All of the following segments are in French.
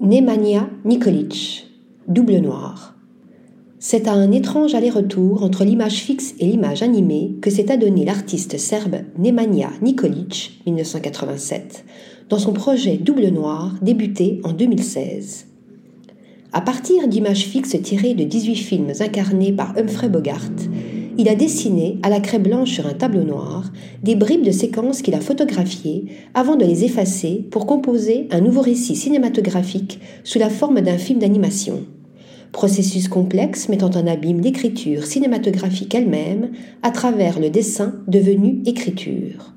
Nemanja Nikolic, double noir. C'est à un étrange aller-retour entre l'image fixe et l'image animée que s'est adonné l'artiste serbe Nemanja Nikolic, 1987, dans son projet Double Noir débuté en 2016. À partir d'images fixes tirées de 18 films incarnés par Humphrey Bogart, il a dessiné, à la craie blanche sur un tableau noir, des bribes de séquences qu'il a photographiées avant de les effacer pour composer un nouveau récit cinématographique sous la forme d'un film d'animation. Processus complexe mettant en abîme l'écriture cinématographique elle-même à travers le dessin devenu écriture.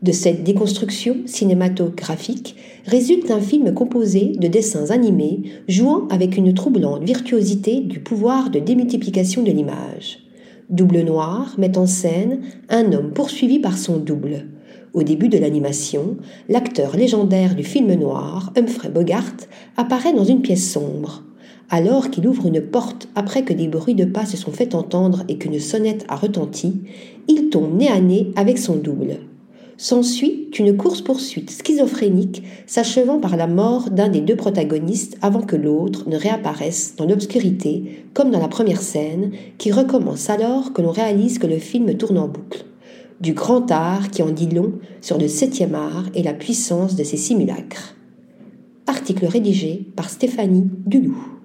De cette déconstruction cinématographique résulte un film composé de dessins animés jouant avec une troublante virtuosité du pouvoir de démultiplication de l'image. Double Noir met en scène un homme poursuivi par son double. Au début de l'animation, l'acteur légendaire du film noir, Humphrey Bogart, apparaît dans une pièce sombre. Alors qu'il ouvre une porte après que des bruits de pas se sont fait entendre et qu'une sonnette a retenti, il tombe nez à nez avec son double. S'ensuit une course-poursuite schizophrénique s'achevant par la mort d'un des deux protagonistes avant que l'autre ne réapparaisse dans l'obscurité, comme dans la première scène, qui recommence alors que l'on réalise que le film tourne en boucle. Du grand art qui en dit long sur le septième art et la puissance de ses simulacres. Article rédigé par Stéphanie Dulou.